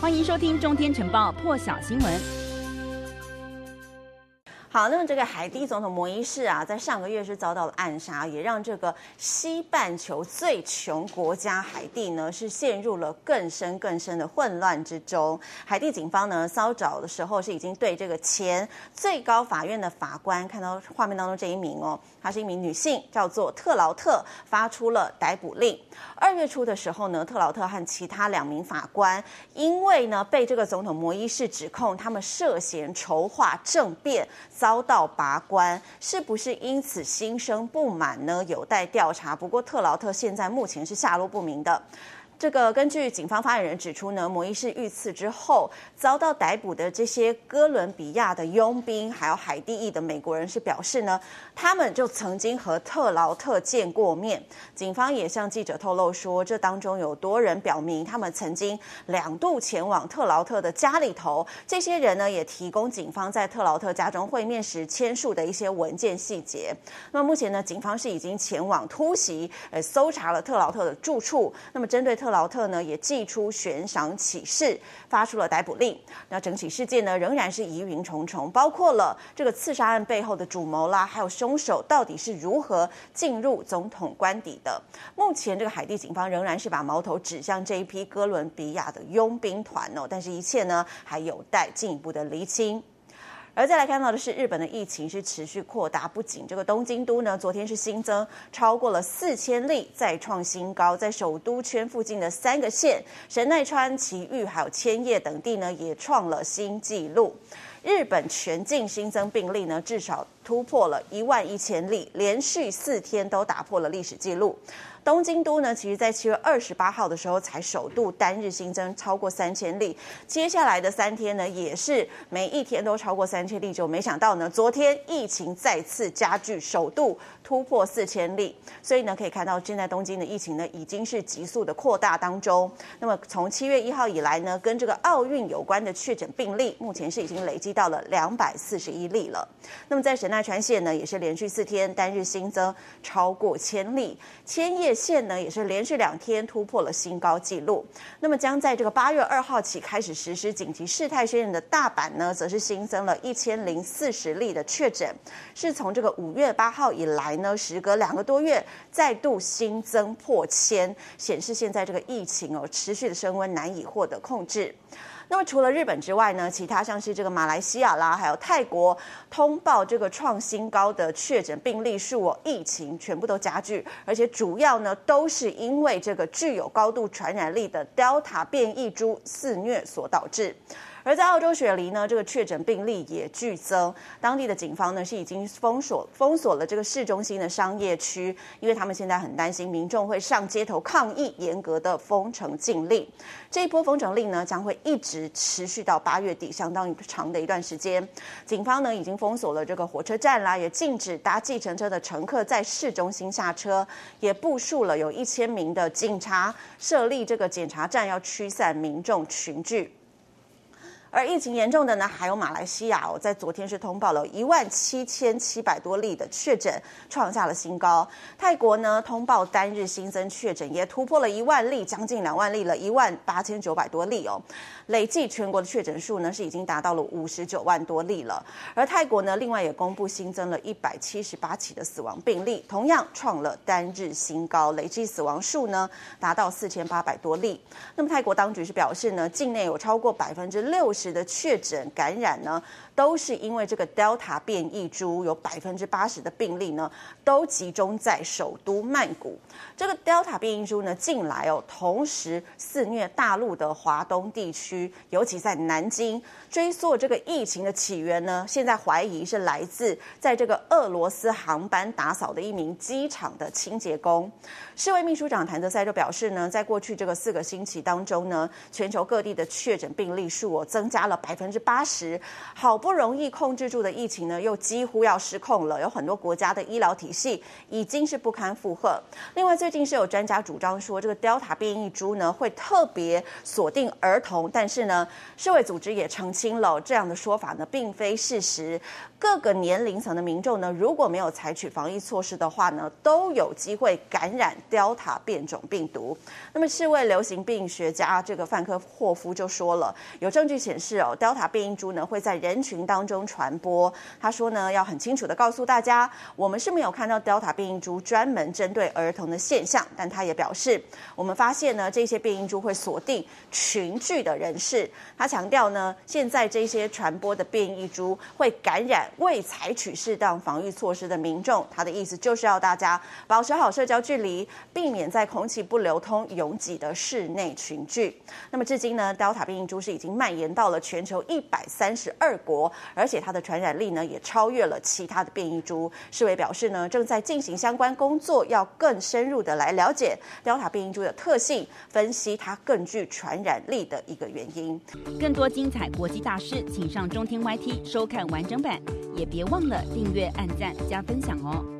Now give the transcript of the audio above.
欢迎收听《中天晨报》破晓新闻。好，那么这个海地总统摩伊士啊，在上个月是遭到了暗杀，也让这个西半球最穷国家海地呢，是陷入了更深更深的混乱之中。海地警方呢，稍早的时候是已经对这个前最高法院的法官，看到画面当中这一名哦，她是一名女性，叫做特劳特，发出了逮捕令。二月初的时候呢，特劳特和其他两名法官，因为呢被这个总统摩伊士指控他们涉嫌筹划政变。遭遭到拔关，是不是因此心生不满呢？有待调查。不过特劳特现在目前是下落不明的。这个根据警方发言人指出呢，摩伊士遇刺之后遭到逮捕的这些哥伦比亚的佣兵，还有海地裔的美国人是表示呢，他们就曾经和特劳特见过面。警方也向记者透露说，这当中有多人表明他们曾经两度前往特劳特的家里头。这些人呢，也提供警方在特劳特家中会面时签署的一些文件细节。那目前呢，警方是已经前往突袭，呃，搜查了特劳特的住处。那么针对特克劳特呢也寄出悬赏启事，发出了逮捕令。那整起事件呢仍然是疑云重重，包括了这个刺杀案背后的主谋啦，还有凶手到底是如何进入总统官邸的。目前这个海地警方仍然是把矛头指向这一批哥伦比亚的佣兵团哦，但是一切呢还有待进一步的厘清。而再来看到的是，日本的疫情是持续扩大，不仅这个东京都呢，昨天是新增超过了四千例，再创新高。在首都圈附近的三个县神奈川、埼玉还有千叶等地呢，也创了新纪录。日本全境新增病例呢，至少突破了一万一千例，连续四天都打破了历史记录。东京都呢，其实在七月二十八号的时候才首度单日新增超过三千例，接下来的三天呢，也是每一天都超过三千例，就没想到呢，昨天疫情再次加剧，首度突破四千例，所以呢，可以看到现在东京的疫情呢，已经是急速的扩大当中。那么从七月一号以来呢，跟这个奥运有关的确诊病例，目前是已经累积到了两百四十一例了。那么在神奈川县呢，也是连续四天单日新增超过千例，千叶县呢也是连续两天突破了新高纪录。那么将在这个八月二号起开始实施紧急事态宣言的大阪呢，则是新增了一千零四十例的确诊，是从这个五月八号以来呢，时隔两个多月再度新增破千，显示现在这个疫情哦持续的升温，难以获得控制。那么除了日本之外呢，其他像是这个马来西亚啦，还有泰国通报这个创新高的确诊病例数哦，疫情全部都加剧，而且主要呢都是因为这个具有高度传染力的 Delta 变异株肆虐所导致。而在澳洲雪梨呢，这个确诊病例也剧增，当地的警方呢是已经封锁封锁了这个市中心的商业区，因为他们现在很担心民众会上街头抗议严格的封城禁令。这一波封城令呢将会一直持续到八月底，相当于长的一段时间。警方呢已经封锁了这个火车站啦，也禁止搭计程车的乘客在市中心下车，也部署了有一千名的警察设立这个检查站，要驱散民众群聚。而疫情严重的呢，还有马来西亚哦，在昨天是通报了一万七千七百多例的确诊，创下了新高。泰国呢，通报单日新增确诊也突破了一万例，将近两万例了，一万八千九百多例哦。累计全国的确诊数呢，是已经达到了五十九万多例了。而泰国呢，另外也公布新增了一百七十八起的死亡病例，同样创了单日新高，累计死亡数呢达到四千八百多例。那么泰国当局是表示呢，境内有超过百分之六时的确诊感染呢，都是因为这个 Delta 变异株，有百分之八十的病例呢，都集中在首都曼谷。这个 Delta 变异株呢，近来哦，同时肆虐大陆的华东地区，尤其在南京。追溯这个疫情的起源呢，现在怀疑是来自在这个俄罗斯航班打扫的一名机场的清洁工。世卫秘书长谭德塞就表示呢，在过去这个四个星期当中呢，全球各地的确诊病例数哦增。加了百分之八十。好不容易控制住的疫情呢，又几乎要失控了。有很多国家的医疗体系已经是不堪负荷。另外，最近是有专家主张说，这个 Delta 变异株呢会特别锁定儿童，但是呢，世卫组织也澄清了这样的说法呢，并非事实。各个年龄层的民众呢，如果没有采取防疫措施的话呢，都有机会感染 Delta 变种病毒。那么，世卫流行病学家这个范科霍夫就说了，有证据显示哦，Delta 变异株呢会在人群当中传播。他说呢，要很清楚的告诉大家，我们是没有看到 Delta 变异株专门针对儿童的现象。但他也表示，我们发现呢，这些变异株会锁定群聚的人士。他强调呢，现在这些传播的变异株会感染。未采取适当防御措施的民众，他的意思就是要大家保持好社交距离，避免在空气不流通、拥挤的室内群聚。那么至今呢，Delta 变异株是已经蔓延到到了全球一百三十二国，而且它的传染力呢也超越了其他的变异株。世卫表示呢，正在进行相关工作，要更深入的来了解 Delta 变异株的特性，分析它更具传染力的一个原因。更多精彩国际大事，请上中天 YT 收看完整版。也别忘了订阅、按赞、加分享哦！